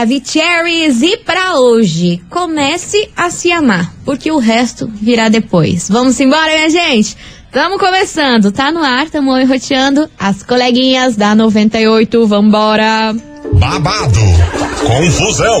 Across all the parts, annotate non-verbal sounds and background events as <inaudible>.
Maravicheries! E pra hoje, comece a se amar, porque o resto virá depois. Vamos embora, minha gente? Tamo começando, tá no ar, tamo enroteando as coleguinhas da 98, vambora! babado, confusão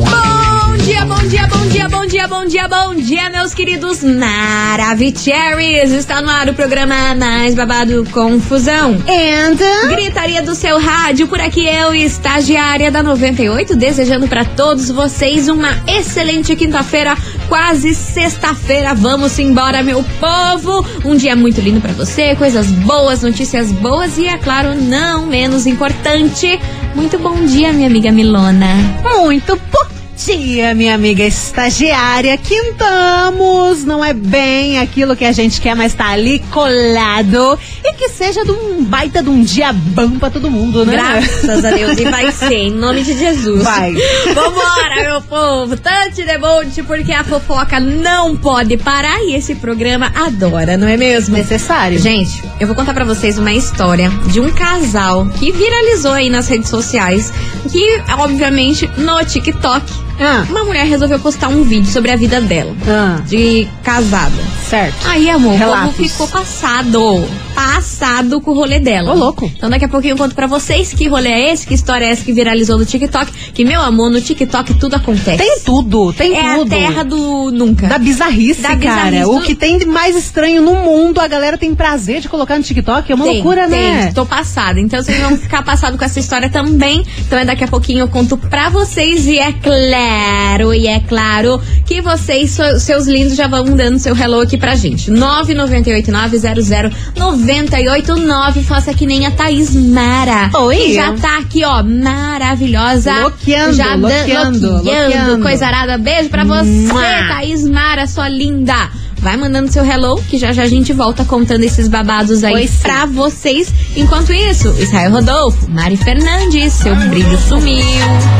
Bom dia, bom dia, bom dia, bom dia, bom dia, bom dia, meus queridos Maravicheries! Está no ar o programa mais babado Confusão. And... Gritaria do seu rádio, por aqui eu, estagiária da 98, desejando para todos vocês uma excelente quinta-feira, quase sexta-feira. Vamos embora, meu povo! Um dia muito lindo para você, coisas boas, notícias boas e, é claro, não menos importante, muito bom dia, minha amiga Milona. Muito bom dia, minha amiga estagiária. Quintamos, não é bem aquilo que a gente quer, mas tá ali colado. E que seja de um baita de um dia bom pra todo mundo, né? Graças a Deus, e vai ser, em nome de Jesus. Vai. Vambora, meu povo! Tante debonte, porque a fofoca não pode parar e esse programa adora, não é mesmo? Necessário. Gente, eu vou contar pra vocês uma história de um casal que viralizou aí nas redes sociais, que, obviamente, no TikTok, Ah, uma mulher resolveu postar um vídeo sobre a vida dela, ah, de casada. Certo. Aí, amor, o Relatos. povo ficou passado. Passado com o rolê dela. Ô, louco. Então daqui a pouquinho eu conto pra vocês que rolê é esse, que história é essa que viralizou no TikTok. Que, meu amor, no TikTok tudo acontece. Tem tudo, tem é tudo. a terra do nunca. Da bizarrice, Da bizarrice cara. do- O que tem de mais estranho no mundo, a galera tem prazer de colocar no TikTok. É uma Tem, loucura, tem. né? Tô passada. Então vocês vão ficar passados com essa história também. Então é daqui a pouquinho eu conto pra vocês. E é claro, e é claro que vocês, seus lindos, já vão dando seu hello aqui pra gente. 998900989. Faça que nem a Thaís Mara. Oi. Que já tá aqui, ó, maravilhosa. Loqueando, já loqueando, loqueando. loqueando. Coisa arada. Beijo pra você, Mua. Thaís Mara, sua linda. Vai mandando seu hello, que já já a gente volta contando esses babados aí Pois sim. pra vocês. Enquanto isso, Israel Rodolfo, Mari Fernandes, seu brilho sumiu.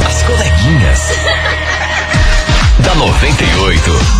As coleguinhas. <laughs> da 98.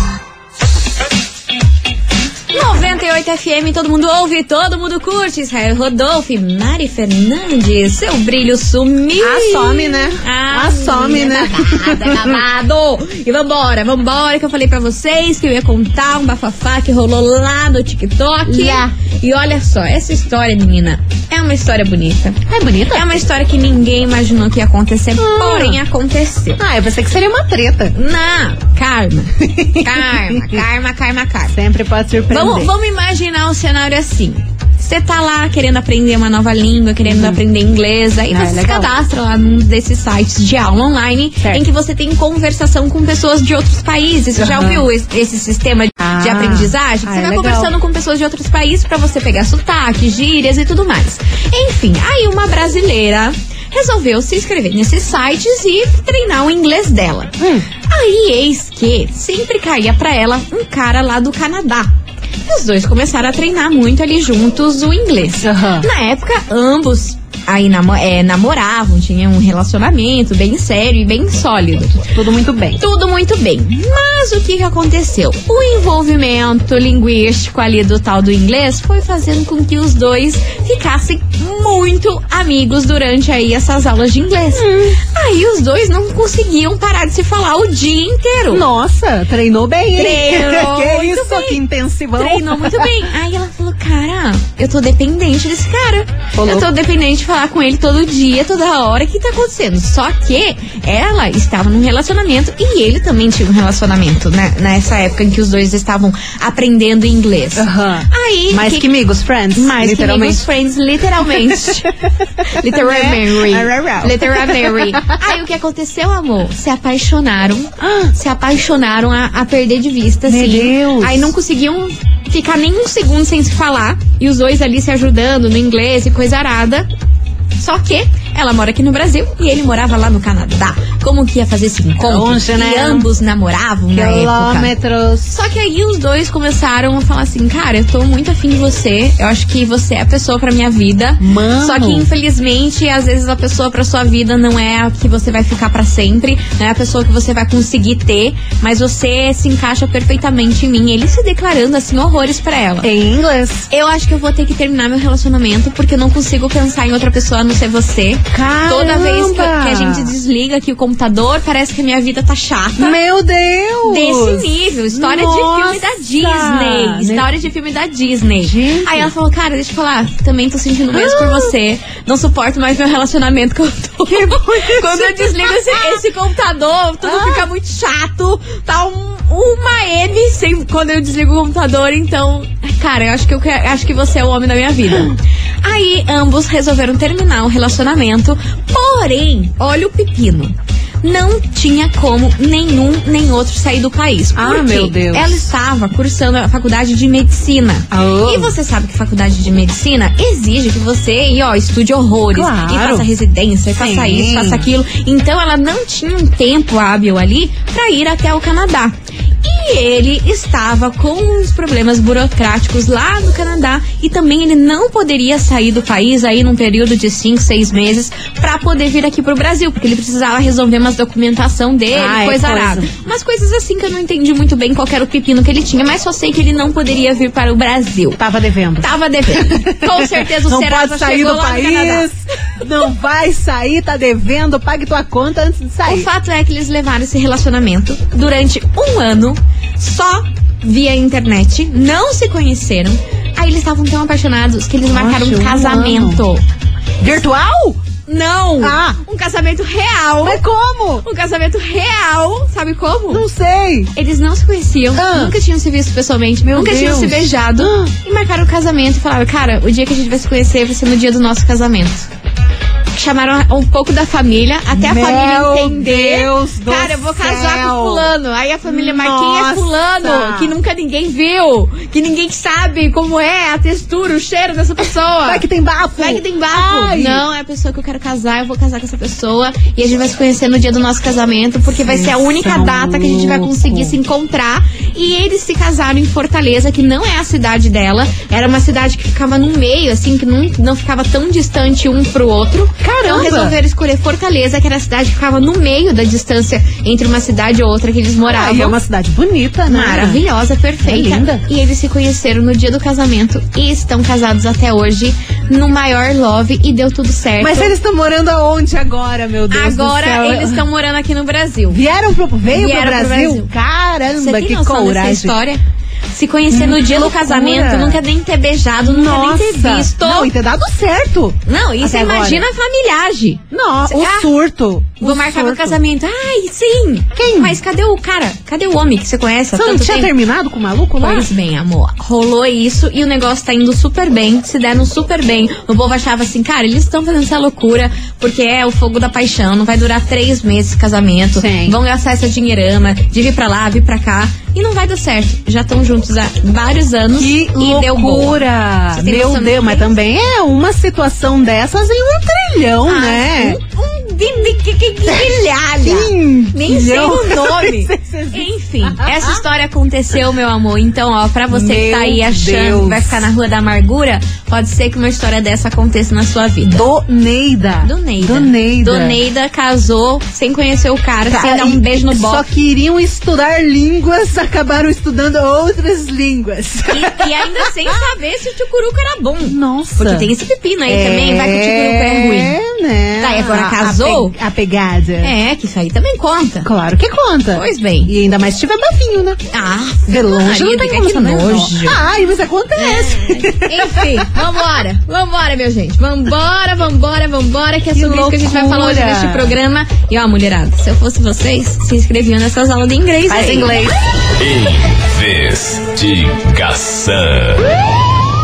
98 FM, todo mundo ouve, todo mundo curte. Israel Rodolfo, Mari Fernandes, seu brilho sumiu. Assome, né? Ah, Assome, menina, né? Babado, babado. <laughs> E vambora, vambora, que eu falei pra vocês que eu ia contar um bafafá que rolou lá no TikTok. Lá. E olha só, essa história, menina, é uma história bonita. É bonita? É uma história que ninguém imaginou que ia acontecer, porém aconteceu. Ah, eu pensei que seria uma treta. Não, karma. <laughs> Karma, karma, karma, karma. Sempre pode surpreender. Vamos, vamos imaginar um cenário assim. Você tá lá querendo aprender uma nova língua, querendo aprender inglês, aí Ah, você se legal. cadastra lá num desses sites de aula online Certo. em que você tem conversação com pessoas de outros países. Você já Aham. ouviu esse, esse sistema de Ah. aprendizagem? Ah, você é vai legal. conversando com pessoas de outros países pra você pegar sotaque, gírias e tudo mais. Enfim, aí uma brasileira resolveu se inscrever nesses sites e treinar o inglês dela. Hum. Aí eis que sempre caía pra ela um cara lá do Canadá. Os dois começaram a treinar muito ali juntos o inglês. Aham. Na época, ambos aí namo- é, namoravam, tinham um relacionamento bem sério e bem sólido. Tudo muito bem. Tudo muito bem. Mas o que, que aconteceu? O envolvimento linguístico ali do tal do inglês foi fazendo com que os dois ficassem muito amigos durante aí essas aulas de inglês. Aí os dois não conseguiam parar de se falar o dia inteiro. Nossa, treinou bem, hein? Treinou <laughs> que muito isso, bem. que intensivão. Treinou muito bem. <laughs> Aí ela falou, cara, eu tô dependente desse cara. Eu tô dependente de falar com ele todo dia, toda hora. O que tá acontecendo? Só que ela estava num relacionamento e ele também tinha um relacionamento, né? Nessa época em que os dois estavam aprendendo inglês. Aham. Aí. Mais que amigos, friends. mais que literalmente. amigos friends, literalmente. <laughs> <laughs> literalmente. Ararau. literalmente. Aí o que aconteceu, amor? Se apaixonaram. <gasps> Se apaixonaram a, a perder de vista, Meu assim. Deus. Aí não conseguiam ficar nem um segundo sem se falar. E os dois ali se ajudando no inglês e coisa arada. Só que Ela mora aqui no Brasil e ele morava lá no Canadá. Como que ia fazer esse encontro? Longe, né? E ambos namoravam na época. Quilômetros. Só que aí os dois começaram a falar assim, cara, eu tô muito afim de você. Eu acho que você é a pessoa pra minha vida. Mano. Só que infelizmente, às vezes a pessoa pra sua vida não é a que você vai ficar pra sempre, não é a pessoa que você vai conseguir ter, mas você se encaixa perfeitamente em mim. Ele se declarando assim horrores pra ela. Em inglês. Eu acho que eu vou ter que terminar meu relacionamento porque eu não consigo pensar em outra pessoa a não ser você. Toda vez que, que a gente desliga aqui o computador, parece que a minha vida tá chata. Meu Deus! Desse nível, história de filme da Disney. História de filme da Disney. Gente. Aí ela falou, cara, deixa eu falar, também tô sentindo mesmo por você. Não suporto mais meu relacionamento que eu tô. Que. Quando eu desligo esse, esse computador, tudo Ah. fica muito chato. Tá um- uma M sem, quando eu desligo o computador, então. Cara, eu acho que eu acho que você é o homem da minha vida. <laughs> Aí ambos resolveram terminar o relacionamento. Porém, olha o pepino. Não tinha como nenhum nem outro sair do país. Ah, Por quê? meu Deus. Ela estava cursando a faculdade de medicina. Ah. E você sabe que faculdade de medicina exige que você e, ó, estude horrores. Claro. E faça residência, e faça Sim. isso, faça aquilo. Então ela não tinha um tempo hábil ali pra ir até o Canadá. E ele estava com uns problemas burocráticos lá no Canadá e também ele não poderia sair do país aí num período de 5, 6 meses pra poder vir aqui pro Brasil, porque ele precisava resolver umas documentação dele, Ah, é coisa arada. Umas coisas assim que eu não entendi muito bem qual era o pepino que ele tinha, mas só sei que ele não poderia vir para o Brasil. Tava devendo. Tava devendo. <laughs> Com certeza o não Serasa pode sair chegou do lá no Canadá. Não vai sair, tá devendo. Pague tua conta antes de O sair. fato é que eles levaram esse relacionamento durante um ano só via internet, não se conheceram. Aí eles estavam tão apaixonados que eles marcaram um um casamento. Virtual? Não! Ah. Um casamento real! Mas como? Um casamento real! Sabe como? Não sei. Eles não se conheciam, Ah. nunca tinham se visto pessoalmente, Meu nunca tinham Deus. se beijado. Ah. E marcaram o casamento e falaram, cara, o dia que a gente vai se conhecer vai ser no dia do nosso casamento. Chamaram um pouco da família, até a Meu família entender. Deus do cara, eu vou casar céu. com fulano. Aí a família, mas quem é fulano? Que nunca ninguém viu, que ninguém sabe como é a textura, o cheiro dessa pessoa. Vai que tem bafo. Vai que tem bafo. Ai. Não, é a pessoa que eu quero casar, eu vou casar com essa pessoa. E a gente vai se conhecer no dia do nosso casamento, porque vai ser a única são data que a gente vai conseguir se encontrar. E eles se casaram em Fortaleza, que não é a cidade dela. Era uma cidade que ficava no meio, assim, que não, não ficava tão distante um pro outro. Caramba! Então resolveram escolher Fortaleza, que era a cidade que ficava no meio da distância entre uma cidade e outra que eles moravam. Ah, e é uma cidade bonita, né? Maravilhosa, perfeita. É linda. E eles se conheceram no dia do casamento e estão casados até hoje no maior love e deu tudo certo. Mas eles estão morando aonde agora, meu Deus do Agora eles estão morando aqui no Brasil. Vieram pro, veio Vieram pro pro Brasil? Brasil. Você Caramba, que noção dessa coragem. história? Se conhecer no dia do casamento, nunca nem ter beijado, nunca Nossa. nem ter visto. Não, e ter dado certo. Não, Até você agora. imagina a familiagem. Não, o Ah, surto. Vou o marcar meu surto. casamento. Ai, sim. Quem? Mas cadê o cara? Cadê o homem que você conhece Você não tinha tempo? terminado com o maluco lá? Pois bem, amor. Rolou isso e o negócio tá indo super bem, se deram super bem. O povo achava assim, cara, eles estão fazendo essa loucura porque é o fogo da paixão, não vai durar três meses esse casamento. Sim. Vão gastar essa dinheirama de vir pra lá, vir pra cá. E não vai dar certo. Já estão juntos há vários anos Que e deu boa. loucura! Você tem Meu Deus, mas é também é uma situação dessas em um trilhão, Ah, né? Um, um Sim, Nem sei o nome. Enfim, <laughs> essa história aconteceu, meu amor. Então, ó, pra você que tá aí achando que vai ficar na rua da amargura, pode ser que uma história dessa aconteça na sua vida. Do Neida. Do Neida. Do Neida. Casou sem conhecer o cara, sem Cara, dar um beijo no Só bofe. queriam estudar línguas, <laughs> acabaram estudando outras línguas. E, e ainda sem <laughs> saber se o tchucuruco era bom. Nossa. Porque tem esse pepino aí também, vai que o tchucuruco é ruim. É, né? Tá, e agora casou? A, pe- a pegada. É, que isso aí também conta. Claro que conta. Pois bem. E ainda mais se tiver bafinho, né? Ah, De longe não tem que como nojo. Ai, mas acontece. Enfim, vambora. Vambora, meu gente. Vambora, vambora, vambora, que é Que sobre isso que a gente vai falar hoje neste programa. E ó, mulherada, se eu fosse vocês, se inscreviam nessas aulas de inglês Faz aí. inglês. Investigação.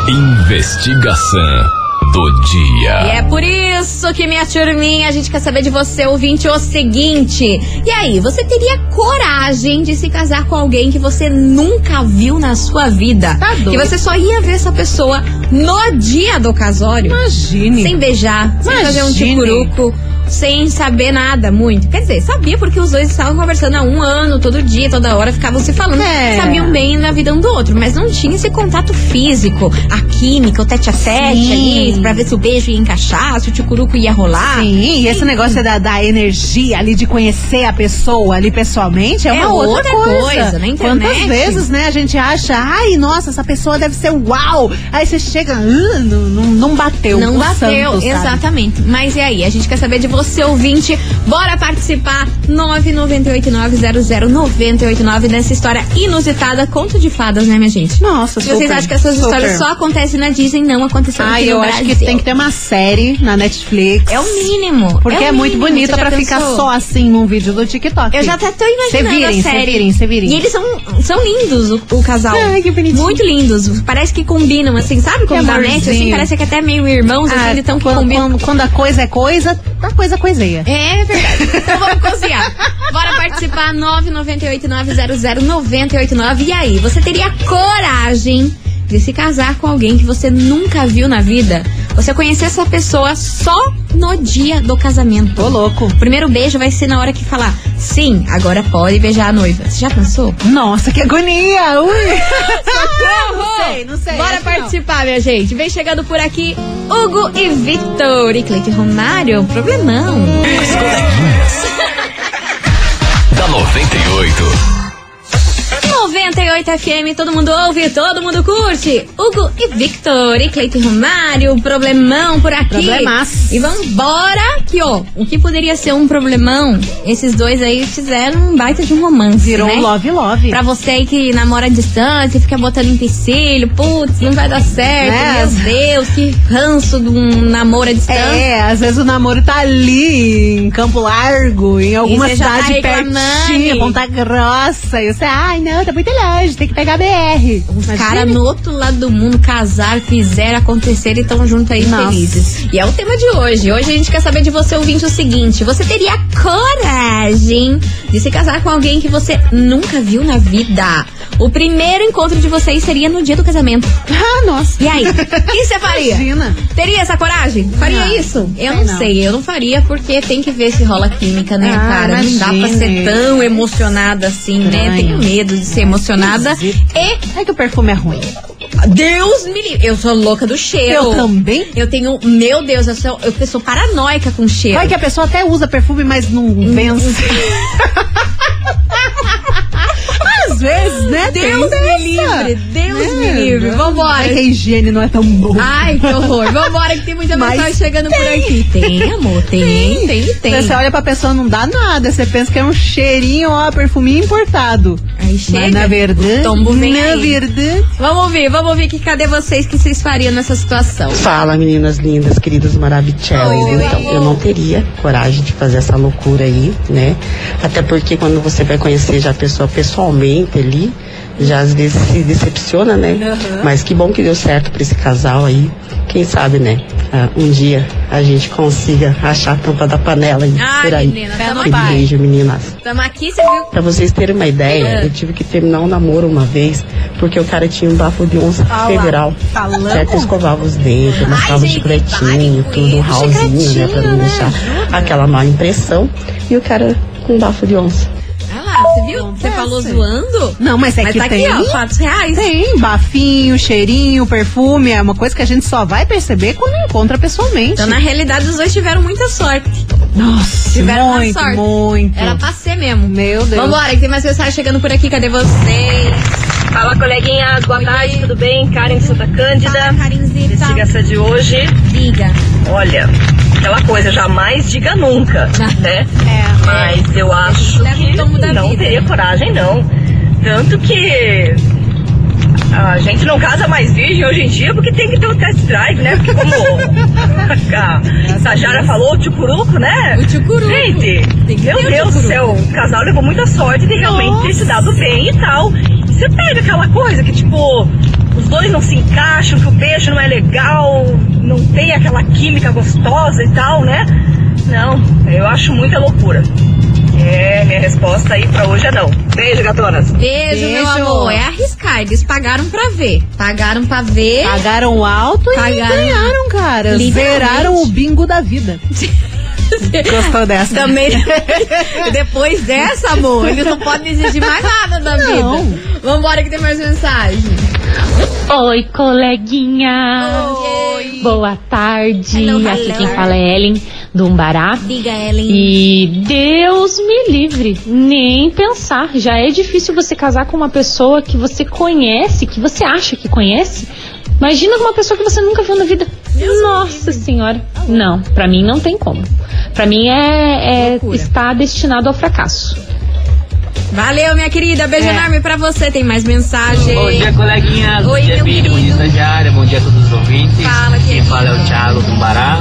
Investigação do dia. E é por isso que, minha turminha, a gente quer saber de você, ouvinte, o seguinte. E aí, você teria coragem de se casar com alguém que você nunca viu na sua vida? Tá doido. Que você só ia ver essa pessoa no dia do casório? Imagine. Sem beijar, sem fazer um Imagine. ticuruco, sem saber nada muito. Quer dizer, sabia porque os dois estavam conversando há um ano, todo dia, toda hora, ficavam se falando. É. Sabiam bem da vida um do outro, mas não tinha esse contato físico, a química, o tete a tete Sim. ali, pra ver se o beijo ia encaixar, se o ticuruco ia rolar. Sim, e esse negócio da, da energia ali de conhecer a pessoa ali pessoalmente é, É uma outra, outra coisa. coisa, na internet. Quantas vezes, né, a gente acha, ai, nossa, essa pessoa deve ser uau. Aí você chega, "Ah, não, não, bateu. Não bateu, santo, exatamente. Mas e aí? A gente quer saber de você, ouvinte. Bora participar! 998900989 nessa história inusitada. Conto de fadas, né, minha gente? Nossa, Se vocês super, acham que essas super. histórias só acontecem na Disney, não aconteceu no eu Brasil. acho que tem que ter uma série na Netflix. É o mínimo. Porque é, o muito mínimo. bonita Você pra ficar só assim num vídeo do TikTok. Eu já até tô Cê imaginando virem, a cê série. virem, cê virem. E eles são, são lindos, o, o casal. Ai, que bonitinho. Muito lindos. Parece que combinam, assim, sabe? Quando dá match, assim, parece que até meio irmãos, assim, Ah, quando, combinam. quando, quando a coisa é coisa, a coisa coiseia. É verdade. Então vamos cozinhar. Bora participar 998900989. E aí, você teria coragem de se casar com alguém que você nunca viu na vida? Você conhecer essa pessoa só no dia do casamento. Ô, louco. O primeiro beijo vai ser na hora que falar, sim, agora pode beijar a noiva. Você já pensou? Nossa, que agonia! Ui! <laughs> Socorro! Não sei, não sei, Bora que não. participar, minha gente. Vem chegando por aqui Hugo e Victor. E Cleide Romário, problemão. As coleguinhas. <laughs> da 98. 98 FM, todo mundo ouve, todo mundo curte. Hugo e Victor e Cleiton Romário, problemão por aqui. Problemaço. E vambora, que ó, o que poderia ser um problemão, esses dois aí fizeram um baita de um romance, Virou né? um love love. Pra você aí que namora à distância, fica botando empecilho, putz, não vai dar certo, Né? meu Deus, que ranço de um namoro à distância. É, às vezes o namoro tá ali em Campo Largo, em alguma tá cidade reclamando. pertinho, Ponta Grossa. E você, ai, não, tá muito longe, tem que pegar BR. Os Imagine. caras no outro lado do mundo casaram, fizeram acontecer e estão juntos aí Nossa. felizes. E é o tema de hoje. Hoje a gente quer saber de você ouvinte o seguinte: você teria coragem de se casar com alguém que você nunca viu na vida? O primeiro encontro de vocês seria no dia do casamento. Ah, nossa. E aí? O <laughs> que você faria? Imagina. Teria essa coragem? Faria Não, isso? Eu não, não. sei, eu não faria porque tem que ver se rola química, né, Ah, cara? Não dá pra imagine. ser tão emocionada assim, né? Estranho. Tenho medo de ser emocionada. E É que o perfume é ruim. Deus me livre. Eu sou louca do cheiro. Eu também. Eu tenho. Meu Deus, eu sou, eu sou paranoica com cheiro. Vai que a pessoa até usa perfume, mas não vence. <laughs> <laughs> Às vezes, né? Deus me livre. Deus É, me livre. Vambora. Que a higiene não é tão boa. Ai, que horror. Vambora, que tem muita Mas mensagem chegando por aqui. Tem, amor. Tem, tem, tem. Você olha pra pessoa, não dá nada. Você pensa que é um cheirinho, ó, perfuminho importado. Aí chega. Mas na verdade, o tombo vem na aí. verdade, Vamos ouvir, vamos ouvir que cadê vocês que vocês fariam nessa situação? Fala, meninas lindas, queridas maravilhosas. Oi. Então, eu não teria coragem de fazer essa loucura aí, né? Até porque quando você vai conhecer já a pessoa pessoalmente ali, já às vezes se decepciona, né? Mas que bom que deu certo pra esse casal aí. Quem sabe, né? ah, um dia a gente consiga achar a tampa da panela Ai, por aí. menina, tamo beijo, meninas. Tamo aqui, você viu? Pra vocês terem uma ideia, É. eu tive que terminar um namoro uma vez, porque o cara tinha um bafo de onça lá, federal. falando. Certo? Eu escovava os dentes, mostrava o gente, chicletinho, tudo, um ralzinho, né? Pra não né? deixar Ajuda. aquela má impressão. E o cara com um bafo de onça. Você viu? Você falou zoando? Não, mas é Mas que tá tem. aqui, ó, fatos reais. Tem bafinho, cheirinho, perfume, é uma coisa que a gente só vai perceber quando encontra pessoalmente. Então, na realidade, os dois tiveram muita sorte. Nossa, Tiveram muito, sorte. muito. Era pra ser mesmo. Meu Deus. Vambora, que tem mais mensagem chegando por aqui. Cadê vocês? Fala, coleguinhas. Boa Oi, tarde, tudo bem? Karen de Santa Cândida. Fala, Karinzita. Investigação de hoje. Diga. Olha, aquela coisa, jamais diga nunca, <laughs> né? É. Mas eu acho que não teria coragem, não. Tanto que a gente não casa mais virgem hoje em dia porque tem que ter o test drive, né? Porque como <laughs> a Sajara falou, o tchucuruco, né? O tchucuruco. Gente, meu Deus do céu, o casal levou muita sorte de realmente ter se dado bem e tal. Você pega aquela coisa que, tipo, os dois não se encaixam, que o beijo não é legal, não tem aquela química gostosa e tal, né? Não, eu acho muita loucura. É, minha resposta aí pra hoje é não. Beijo, gatonas. Beijo, meu Beijo. amor. É arriscar. Eles pagaram pra ver. Pagaram pra ver. Pagaram alto Pagaram. e ganharam, cara. Zeraram o bingo da vida. <laughs> Gostou dessa? Também. <laughs> Depois dessa, amor, eles não podem exigir mais nada da Não. vida. Vambora que tem mais mensagem. Oi, coleguinha. Oi. Boa tarde. Hello, Aqui hello. quem fala é Ellen, do Umbará. Diga, Ellen. E Deus me livre, nem pensar. Já é difícil você casar com uma pessoa que você conhece, que você acha que conhece. Imagina com uma pessoa que você nunca viu na vida. Nossa senhora. Não, pra mim não tem como. Pra mim é, é está destinado ao fracasso. Valeu, minha querida. Beijo É. enorme pra você. Tem mais mensagem. Bom dia, coleguinhas. Oi, bom dia, Vini. Bom dia, estagiária. Bom dia a todos os ouvintes. Fala, Quem fala é o Thiago do Bará.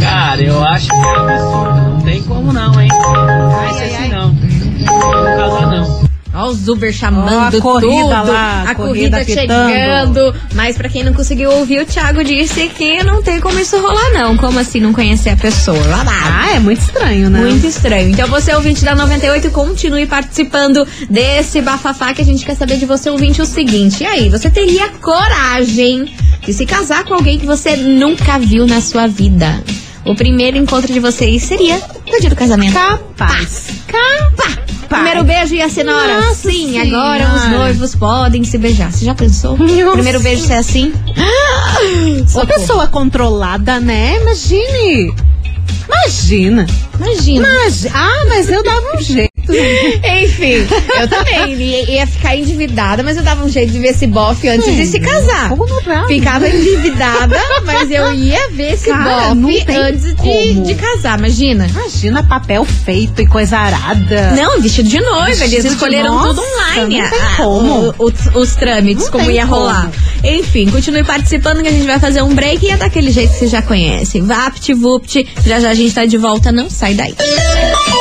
Cara, eu acho que é absurdo. Não tem como não, hein? Não vai ser assim, não. Não casar, não. Ó, os Uber chamando Ó, a corrida tudo. lá, a corrida, corrida chegando. Mas pra quem não conseguiu ouvir, o Thiago disse que não tem como isso rolar, não. Como assim não conhecer a pessoa? Lá. Ah, é muito estranho, né? Muito estranho. Então você, ouvinte da 98, continue participando desse bafafá que a gente quer saber de você, ouvinte, o seguinte. E aí, você teria coragem de se casar com alguém que você nunca viu na sua vida? O primeiro encontro de vocês seria no dia do casamento. Capaz. Pá! Primeiro beijo ser na hora. Nossa Sim, Senhora. agora os noivos podem se beijar. Você já pensou? Nossa. Primeiro beijo ser assim? Uma pessoa controlada, né? Imagine. Imagina. Imagina. Imagi- Ah, mas eu dava um jeito. <laughs> Enfim, eu também ia, ia ficar endividada, mas eu dava um jeito de ver esse bofe antes de se casar. Ficava <laughs> endividada, mas eu ia ver esse Cara, bofe antes de, de casar, imagina. Imagina papel feito e coisa arada. Não, vestido de noiva, eles escolheram Nossa, tudo online. não tem ah, como. o- o- os trâmites, Não como ia como. rolar. Enfim, continue participando que a gente vai fazer um break e é daquele jeito que você já conhece. Vapt, vupt, já já a gente tá de volta, não sai daí. As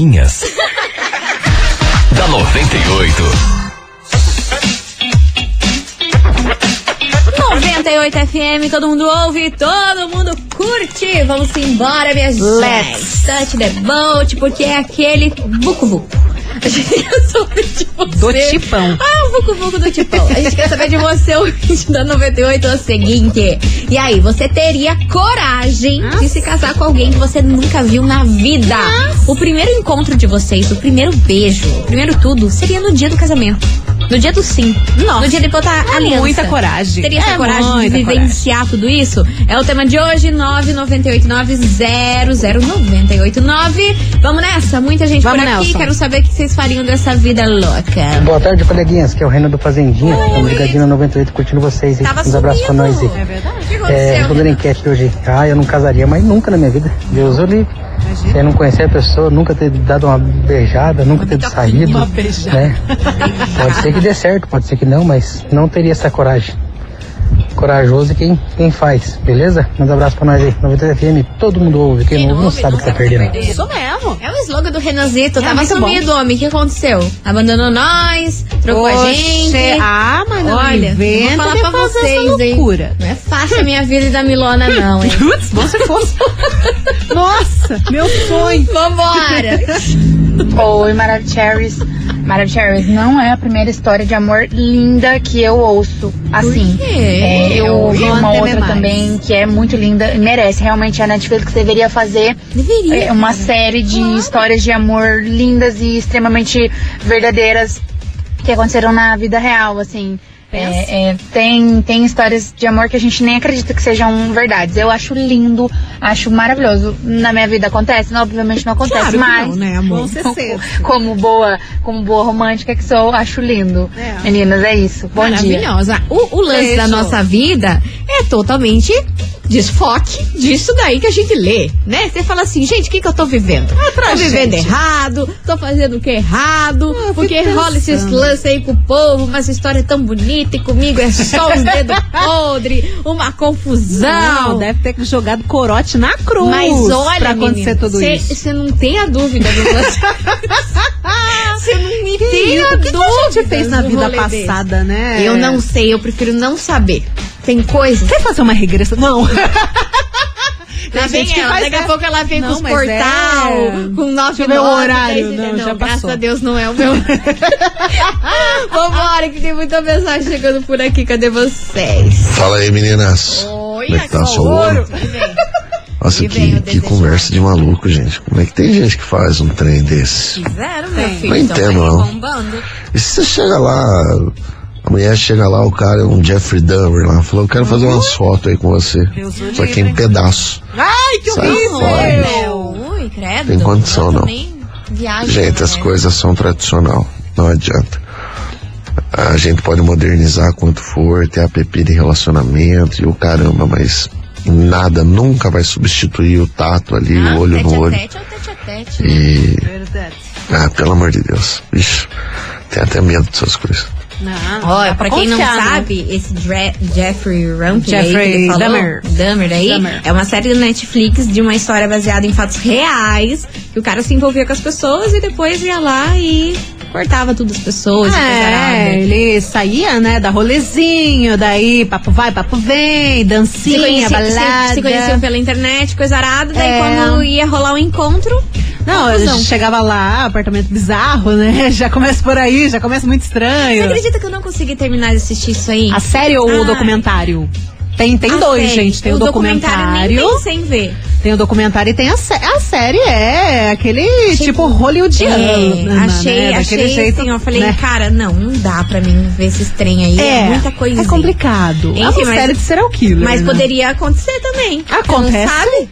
coleguinhas. da 98. 98 FM, todo mundo ouve, todo mundo curte. Vamos embora, minha gente. Let's. Touch the boat, porque é aquele vucu. A gente quer saber de você. Do tipão. Ah, o vucu vucu do tipão. A gente quer saber de você, <laughs> o vídeo da 98 é o seguinte. E aí, você teria coragem de se casar com alguém que você nunca viu na vida? O primeiro encontro de vocês, o primeiro beijo, o primeiro tudo, seria no dia do casamento. No dia do sim. Nossa. No dia de botar É aliança. muita coragem. Teria essa É coragem de vivenciar tudo isso? É o tema de hoje, 998900989. Vamos nessa? Muita gente Vamos, por aqui. Nelson. Quero saber o que vocês fariam dessa vida louca. Boa tarde, coleguinhas, que é o Reino do Fazendinha. Oi. Estamos ligadinho na 98, curtindo vocês. Tava Uns abraços pra nós aí. É verdade. O que É, aconteceu? a enquete de hoje. Ah, eu não casaria, mas nunca na minha vida. Deus o livre. Se eu não conhecer a pessoa, nunca ter dado uma beijada, nunca ter saído. Né? Pode ser que dê certo, pode ser que não, mas não teria essa coragem. Corajoso quem, quem faz, beleza? Manda um abraço pra nós aí. 98 FM, todo mundo ouve. Quem, Quem não ouve não sabe o que tá perdendo. Isso mesmo. É o slogan do Renanzito. É Tava bom. sumido, homem. O que aconteceu? Abandonou nós, trocou a Oxe, gente. Ah, mas não Olha, vou falar pra vocês, hein? loucura. Não é fácil a minha vida e da Milona, <laughs> não, hein? Putz, bom se fosse. <laughs> Nossa, meu sonho. Vambora! <laughs> Oi, Maravicheries. Maravicheries não é a primeira história de amor linda que eu ouço. Assim, quê? é, eu ouvi uma outra mais. também que é muito linda e merece. Realmente a Netflix deveria fazer Deveria. é, uma série de histórias de amor lindas e extremamente verdadeiras que aconteceram na vida real, assim. É, é, tem, tem histórias de amor que a gente nem acredita que sejam verdades. Eu acho lindo, acho maravilhoso. Na minha vida acontece? Não, obviamente não acontece, Claro mas não, né, amor? Com certeza. como boa, como boa romântica que sou, acho lindo. É. Meninas, é isso. Bom dia. Maravilhosa. O, o lance Beijo. da nossa vida é é totalmente desfoque disso daí que a gente lê, né? Você fala assim, gente, o que, que eu tô vivendo? tô tragédia. vivendo errado, tô fazendo o que errado, Ah, porque rola esses lances aí pro povo, mas a história é tão bonita e comigo é só os dedos <laughs> podres, uma confusão. Não, deve ter jogado corote na cruz. Mas olha, pra acontecer tudo isso. Você não tem a dúvida do Você <laughs> não me tem a O que que a dúvida gente fez na vida rolê desse. passada, né? Eu não sei, eu prefiro não saber. Tem coisas. Quer fazer uma regressão? Não. <laughs> Lá vem gente que ela, faz daqui a pouco ela vem Não, com os portal, é- com nove Deixa eu ver o nove, horário. Não, não, já graças passou. a Deus não é o meu. <laughs> Vambora, que tem muita mensagem chegando por aqui. Cadê vocês? Fala aí, meninas. Oi, Como é que tá só seu ouro. Nossa, E que, que conversa de maluco, gente. Como é que tem gente que faz um trem desse? Fizeram, meu filho. Não então entendo, não. bombando. E se você chega lá, a mulher chega lá, o cara é um Jeffrey Dahmer lá, falou, eu quero fazer umas fotos aí com você. Deus Só que em livre. pedaço. Ai, que Sai horrível! Ui, credo. Tem condição, não. Viagem, Gente, as coisas são tradicional, não adianta. A gente pode modernizar quanto for, ter app de relacionamento e o caramba, mas nada nunca vai substituir o tato ali, Ah, o olho tete no a olho. tete é o tete a tete, né? E. Verdade. Ah, pelo amor de Deus. Ixi, tenho até medo dessas coisas. Não, Olha, pra quem não confiar, né? sabe, esse Dre- Jeffrey que Jeffrey falou, Dahmer. Dahmer aí, Dahmer. é uma série do Netflix de uma história baseada em fatos reais, que o cara se envolvia com as pessoas e depois ia lá e cortava tudo as pessoas. É, ele saía, né, da rolezinho, daí papo vai, papo vem, se, dancinha, conhecia, balada. se, se conheciam pela internet, coisa arada, daí É. quando ia rolar o encontro, Não, confusão. chegava lá, apartamento bizarro, né? <laughs> Já começa por aí, já começa muito Você estranho. acredita que eu não consegui terminar de assistir isso aí? A série ou o Ah. documentário? Tem, tem A dois, série. gente. Tem o, documentário. nem pensei em ver. Tem o documentário e tem a, sé a série, é aquele tipo, Tipo, hollywoodiano. É, né, achei, né? achei Daquele jeito, assim, eu falei, né? cara, não, não dá pra mim ver esses trem aí, é, É, muita coisa. é complicado. é Enfim, uma mas- série de serial killer. Mas né? poderia acontecer também. Acontece.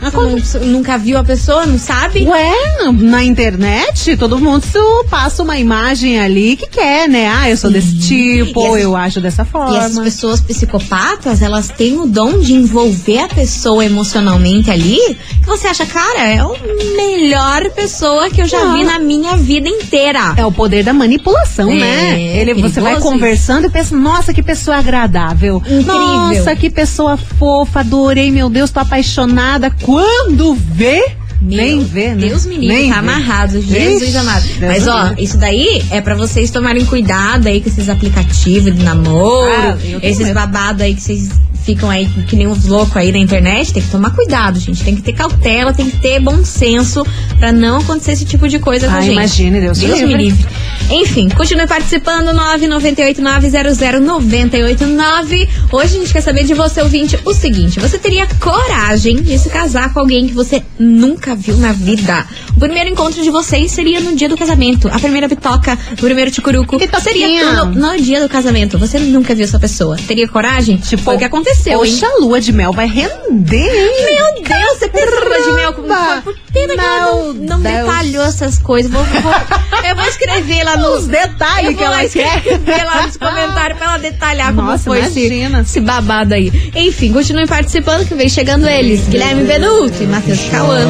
Você não sabe? Não- nunca viu a pessoa, não sabe? Ué, na internet, todo mundo passa uma imagem ali que quer, né? Ah, eu sou desse tipo, as- eu acho dessa forma. E as pessoas psicopatas, elas têm o dom de envolver a pessoa emocionalmente ali, que você acha, cara, é a melhor pessoa que eu já Não. vi na minha vida inteira. É o poder da manipulação, É, né? Ele, você vai conversando e pensa, nossa, que pessoa agradável. Incrível. Nossa, que pessoa fofa, adorei, meu Deus, tô apaixonada. Quando vê, Meu nem vê, né? Deus me livre, Nem tá vê. amarrado, Jesus Ixi, amado. Deus Mas me ó, isso daí é pra vocês tomarem cuidado aí com esses aplicativos de namoro, Ah, esses babados aí que vocês ficam aí que nem uns loucos aí na internet, tem que tomar cuidado, gente. Tem que ter cautela, tem que ter bom senso pra não acontecer esse tipo de coisa com a Ah, gente. imagine, Deus Deus livre. me livre. Enfim, continue participando, 998900989. Hoje a gente quer saber de você, ouvinte, o seguinte: você teria coragem de se casar com alguém que você nunca viu na vida? O primeiro encontro de vocês seria no dia do casamento. A primeira bitoca, o primeiro ticuruco. Seria no, no dia do casamento. Você nunca viu essa pessoa. Teria coragem? Tipo, Foi o que aconteceu, hein? Poxa, a lua de mel vai render, hein? Meu Deus, você pensa lua de mel como foi? Por pena que ela não, não detalhou essas coisas. Vou- vou- eu vou escrever lá nos Os detalhes que ela quer. lá nos comentários pra ela detalhar como Nossa, foi esse, imagina. esse babado aí. Enfim, continue participando que vem chegando eles. Guilherme Benuto e Matheus Cauã.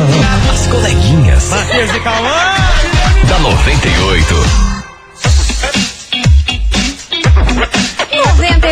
As coleguinhas. Da 98.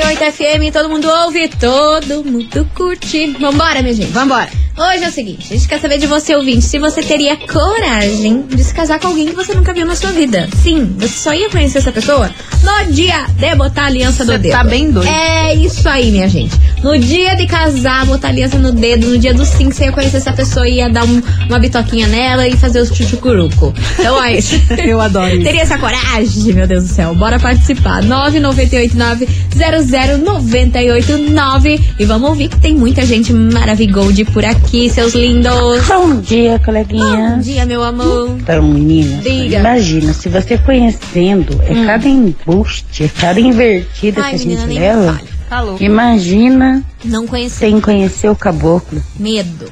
98 FM, todo mundo ouve, todo mundo curte. Vambora, minha gente. Vambora. Hoje é o seguinte, a gente quer saber de você, ouvinte, se você teria coragem de se casar com alguém que você nunca viu na sua vida. Sim, você só ia conhecer essa pessoa no dia de botar a aliança no Você dedo. tá bem doido. É isso aí, minha gente. No dia de casar, botar a aliança no dedo, no dia do sim, você ia conhecer essa pessoa e ia dar um- uma bitoquinha nela e fazer os chuchucuruco. Então é <laughs> isso. Eu adoro isso. Teria essa coragem, meu Deus do céu. Bora participar. 998900989 e vamos ouvir que tem muita gente maravigold por aqui, seus lindos. Bom dia, Bom coleguinhas. dia, meu amor. Então, meninas, Diga. imagina, se você conhecendo, é cada embuste, é cada invertida Ai, que a menina, gente leva. Tá. Imagina Não conheci. sem conhecer o caboclo. Medo.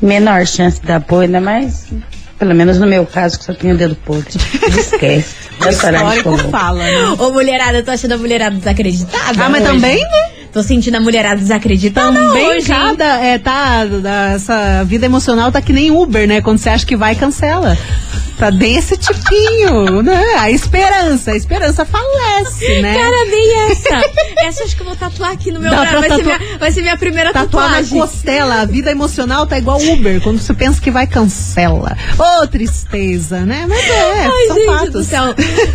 Menor chance de dar apoio, ainda mais, pelo menos no meu caso, que só tenho o dedo podre. <laughs> Esquece. O histórico fala, né? Ô, mulherada, eu tô achando a mulherada desacreditada. Ah, mas hoje. também, né? Tô sentindo a mulherada desacreditada Também hoje. cada, é, tá, essa vida emocional tá que nem Uber, né? Quando você acha que vai, cancela. Tá desse tipinho, <laughs> né? A esperança, a esperança falece, né? Cara, bem essa. essa acho que eu vou tatuar aqui no meu Dá braço. Vai, ser tatuar- minha, vai ser minha primeira Tatuar na tatuagem. costela, a vida emocional tá igual Uber. Quando você pensa que vai, cancela. Ô, tristeza, né? Mas é, Ai, são gente fatos. do céu.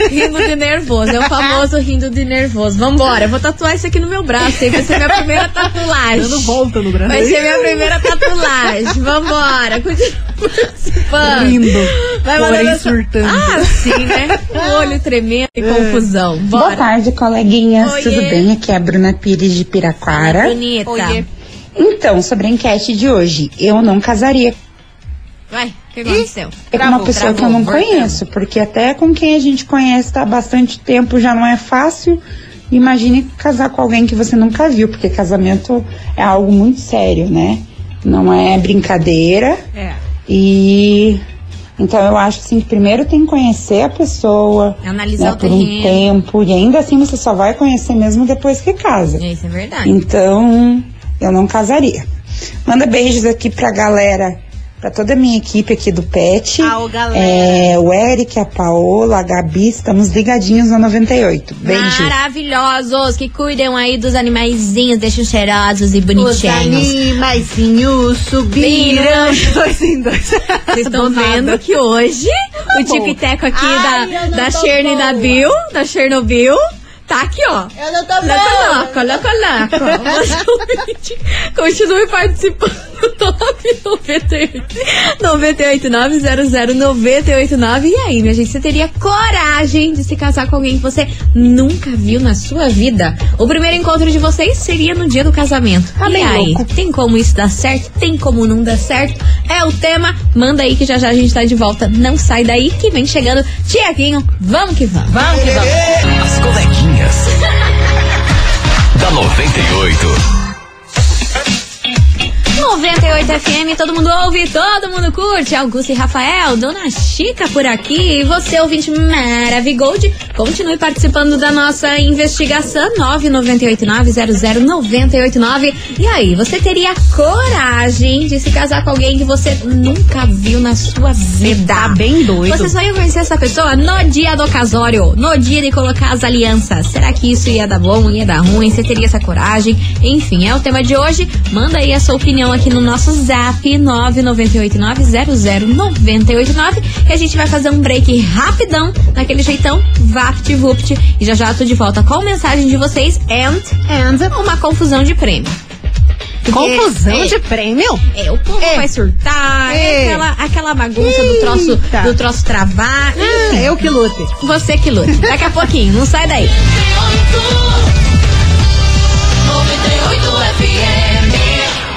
Rindo de nervoso. É o famoso rindo de nervoso. Vambora, eu vou tatuar isso aqui no meu braço. Aí vai ser minha primeira tatuagem. Dando volta no braço. Vai ser minha primeira tatuagem. Vambora. Continua participando. Rindo, Vai porém essa- surtando. Ah, sim, né? O olho tremendo e confusão. Boa Bora. tarde, coleguinhas. Oiê. Tudo bem? Aqui é a Bruna Pires de Piraquara. Bonita. Oiê. Então, sobre a enquete de hoje, eu não casaria Vai, o que aconteceu? com uma pessoa que eu não conheço, porque até com quem a gente conhece tá há bastante tempo já não é fácil. Imagine casar com alguém que você nunca viu, porque casamento é algo muito sério, né? Não é brincadeira. É. E então eu acho assim que primeiro tem que conhecer a pessoa Analisar né, o por um terreno. tempo e ainda assim você só vai conhecer mesmo depois que casa. Isso é verdade. Então, eu não casaria. Manda beijos aqui pra galera, pra toda a minha equipe aqui do PET. Ao galera. É, o Eric, a Paola, a Gabi, estamos ligadinhos na 98. Beijo. Maravilhosos, que cuidam aí dos animaizinhos, deixam cheirosos e Os bonitinhos. animaizinhos subiram. <laughs> Dois em dois. Vocês estão nada. vendo que hoje o bom. tico-teco aqui Ai, da, da Cherny da boa. Bill, da Chernobyl, tá aqui, ó. Eu não tô Loco, loco, loco, loco. Continue participando. 998 989 E aí, minha gente, você teria coragem de se casar com alguém que você nunca viu na sua vida? O primeiro encontro de vocês seria no dia do casamento. Tá e bem aí, louco. tem como isso dar certo? Tem como não dar certo? É o tema. Manda aí que já já a gente tá de volta. Não sai daí que vem chegando Tiaguinho. Vamos que vamos. Vamos que vamos. As coleguinhas. <laughs> da 98. 98 FM, todo mundo ouve, todo mundo curte. Augusto e Rafael, Dona Chica por aqui. E você, ouvinte Maravigold, continue participando da nossa investigação 998900989. E aí, você teria coragem de se casar com alguém que você nunca viu na sua vida? Tá bem doido. Você só ia conhecer essa pessoa no dia do casório, no dia de colocar as alianças. Será que isso ia dar bom, ia dar ruim? Você teria essa coragem? Enfim, é o tema de hoje. Manda aí a sua opinião aqui no nosso zap 998900989 que a gente vai fazer um break rapidão, naquele jeitão, vapt-vupt. E já já tô de volta com mensagem de vocês and, And uma confusão de prêmio. Porque- confusão é, de prêmio? é, o povo É. vai surtar, é É. aquela, aquela bagunça do troço, Eita. do troço travar. Ah, eu que lute. Você que lute. Daqui a pouquinho, não sai daí.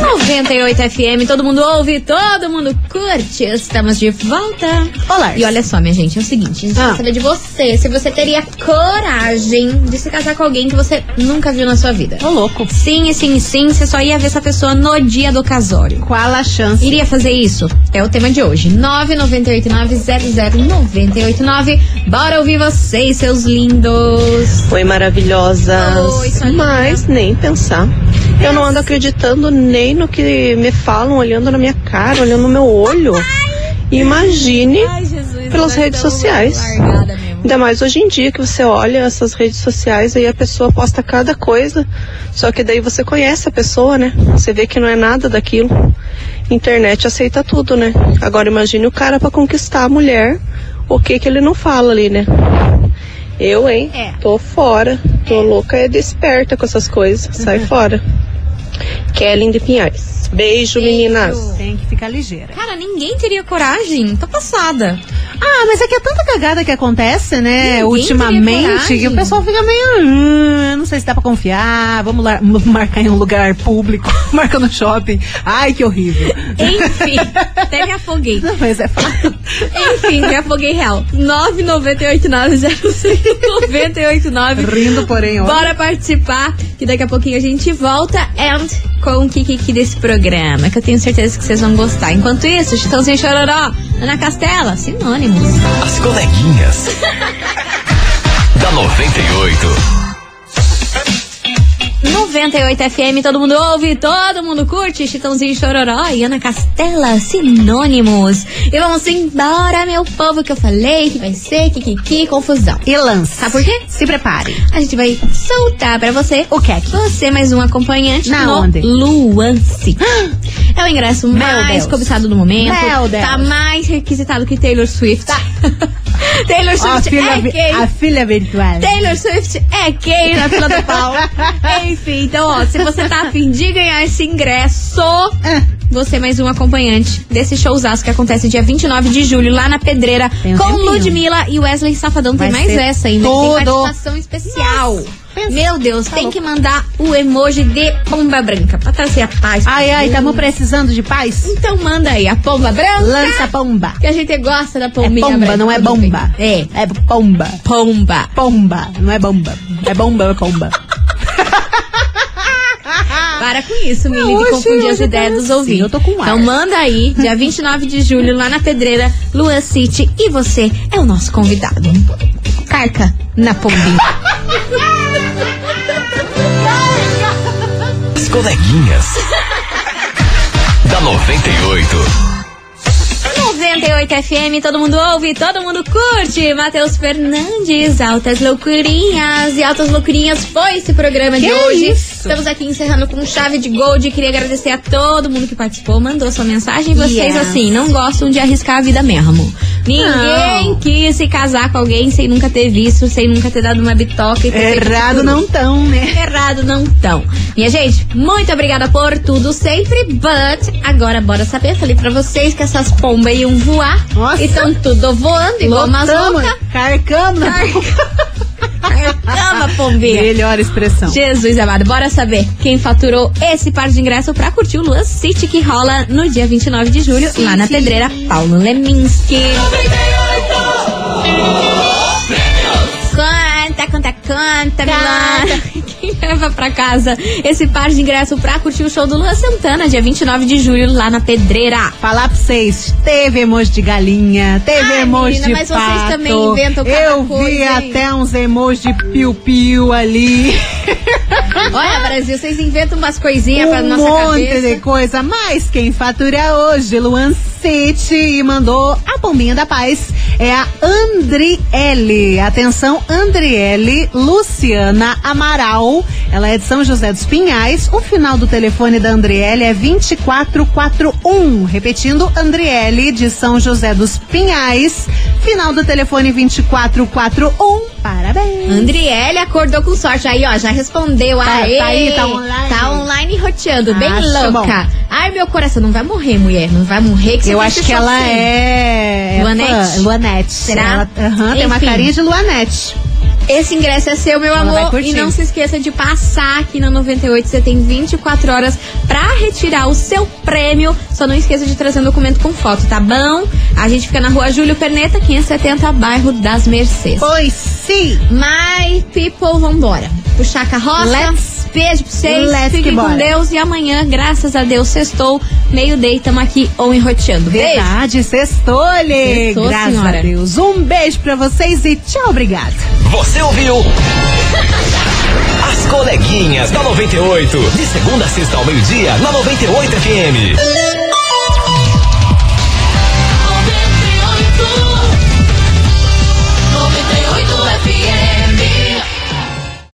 98 FM, todo mundo ouve, todo mundo curte. Estamos de volta. Olá. E olha só, minha gente, é o seguinte, a gente Ah. quer saber de você, se você teria coragem de se casar com alguém que você nunca viu na sua vida. Ô, louco. Sim, e sim, sim, você só ia ver essa pessoa no dia do casório. Qual a chance? Iria fazer isso? É o tema de hoje. 998900989. Bora ouvir vocês, seus lindos. Oi, maravilhosas. Oi. Mas nem pensar. Eu não ando acreditando nem no que me falam, olhando na minha cara, olhando no meu olho. Imagine Ai, Jesus, pelas redes sociais. largada. Ainda mais hoje em dia que você olha essas redes sociais e a pessoa posta cada coisa. Só que daí você conhece a pessoa, né? Você vê que não é nada daquilo. Internet aceita tudo, né? Agora imagine o cara pra conquistar a mulher, o que que ele não fala ali, né? Eu, hein? É. Tô fora. Tô louca e desperta com essas coisas. Sai fora. Kelly de Pinhais. Beijo, meninas. Tem que ficar ligeira. Cara, ninguém teria coragem. Tô passada. Ah, mas é que é tanta cagada que acontece, né, Ninguém ultimamente, que o pessoal fica meio. "Hum, não sei se dá pra confiar, vamos lá, <laughs> marcar em um lugar público, <laughs> marca no shopping. Ai, que horrível. Enfim, <laughs> até me afoguei. Não, mas é fato. Enfim, me afoguei real. 998900989. Rindo, porém, ó. Bora participar, que daqui a pouquinho a gente volta. And com o Kiki desse programa. Programa, que eu tenho certeza que vocês vão gostar. Enquanto isso, Chitãozinho Chororó, Ana Castela, sinônimos. As coleguinhas. <laughs> da 98. 98 FM, todo mundo ouve, todo mundo curte, Chitãozinho Chororó e Ana Castela, sinônimos. E vamos embora, meu povo, que eu falei que vai ser kikiki, confusão. E lança. Sabe por quê? Se prepare. A gente vai soltar pra você O que é que? você mais um acompanhante Na no onde? Luance. <gasps> É o ingresso mais Deus. cobiçado do momento. Meu Deus. Tá mais requisitado que Taylor Swift. <laughs> Taylor A Swift filha, é quem? a filha virtual. Taylor Swift é quem na fila do pau? <laughs> Enfim, então, ó, se você tá afim de ganhar esse ingresso, É. você é mais um acompanhante desse showzaço que acontece dia 29 de julho lá na Pedreira Tem um com tempinho. Ludmilla e Wesley Safadão. Tem Vai mais ser essa ainda. tudo. Tem participação especial. pensa. Meu Deus, Tá tem louco. que mandar o emoji de pomba branca pra trazer a paz. Ai, ai, estamos precisando de paz? Então manda aí a pomba branca. Lança a pomba. Que a gente gosta da É pombinha pomba, branca. não é bomba. É, É pomba. pomba. Pomba, não é bomba. É bomba é pomba? Para com isso, Mili, de confundir as ideias dos ouvintes. eu tô com ar. Então manda aí, dia <laughs> 29 de julho, lá na Pedreira, Lua City, e você é o nosso convidado. Carca na pombinha. As coleguinhas. da 98. 98 FM, todo mundo ouve, todo mundo curte. Matheus Fernandes, altas loucurinhas e altas loucurinhas foi esse programa de Que hoje. isso? Estamos aqui encerrando com chave de gold. Queria agradecer a todo mundo que participou, mandou sua mensagem. Vocês, Yes. assim, não gostam de arriscar a vida mesmo. Ninguém Não. quis se casar com alguém sem nunca ter visto, sem nunca ter dado uma bitoca e Errado não tão, né? Errado não tão. Minha gente, muito obrigada por tudo sempre, but agora bora saber. Falei pra vocês que essas pombas iam voar Nossa. e estão tudo voando, igual umas Lotamos, loucas. Carcamos. <laughs> Carcama, pombinha. Melhor expressão. Jesus amado, bora saber quem faturou esse par de ingresso pra curtir o Luan City que rola no dia 29 de julho, lá na pedreira Paulo Leminski. Canta, canta, canta, Milana. Quem leva pra casa esse par de ingresso pra curtir o show do Luan Santana, dia 29 de julho, lá na pedreira? Falar pra vocês, teve emoji de galinha, teve Ai, emoji menina, de mas vocês pato. também inventam cada Eu coisa, vi hein? até uns emojis de piu-piu ali. <laughs> Olha, Brasil, vocês inventam umas coisinhas pra um nossa monte cabeça. de coisa. Mas quem fatura hoje, Luan City, mandou a bombinha da paz, é a Andriele. Atenção, Andriele Luciana Amaral. Ela é de São José dos Pinhais. O final do telefone da Andriele é 2441. Repetindo, Andriele de São José dos Pinhais. Final do telefone 2441. Parabéns. Andriele acordou com sorte. Aí, ó, já respondeu. Tá- Aê, tá aí, tá online. Tá online roteando, bem Acho louca. bom. Ai, meu coração, não vai morrer, mulher. Não vai morrer que Eu acho que ela chocê. é. é Luanete? Luanete. Será? Ela, aham, tem uma carinha de Luanete. Esse ingresso é seu, meu Ela amor. E não se esqueça de passar aqui na 98. Você tem 24 horas pra retirar o seu prêmio. Só não esqueça de trazer um documento com foto, tá bom? A gente fica na rua Júlio Perneta, 570, bairro das Mercedes. Pois sim. My people, vambora. Puxar a carroça. Let's- Beijo pra vocês. let's Fiquem que com bora. Deus. E amanhã, graças a Deus, sextou. Meio-day, tamo aqui ou enroteando. Beijo. Verdade, sextou-lhe. Sextou, Graças senhora. a Deus. Um beijo pra vocês e tchau, obrigada. Você ouviu? As coleguinhas da 98. De segunda a sexta ao meio-dia, na 98 FM.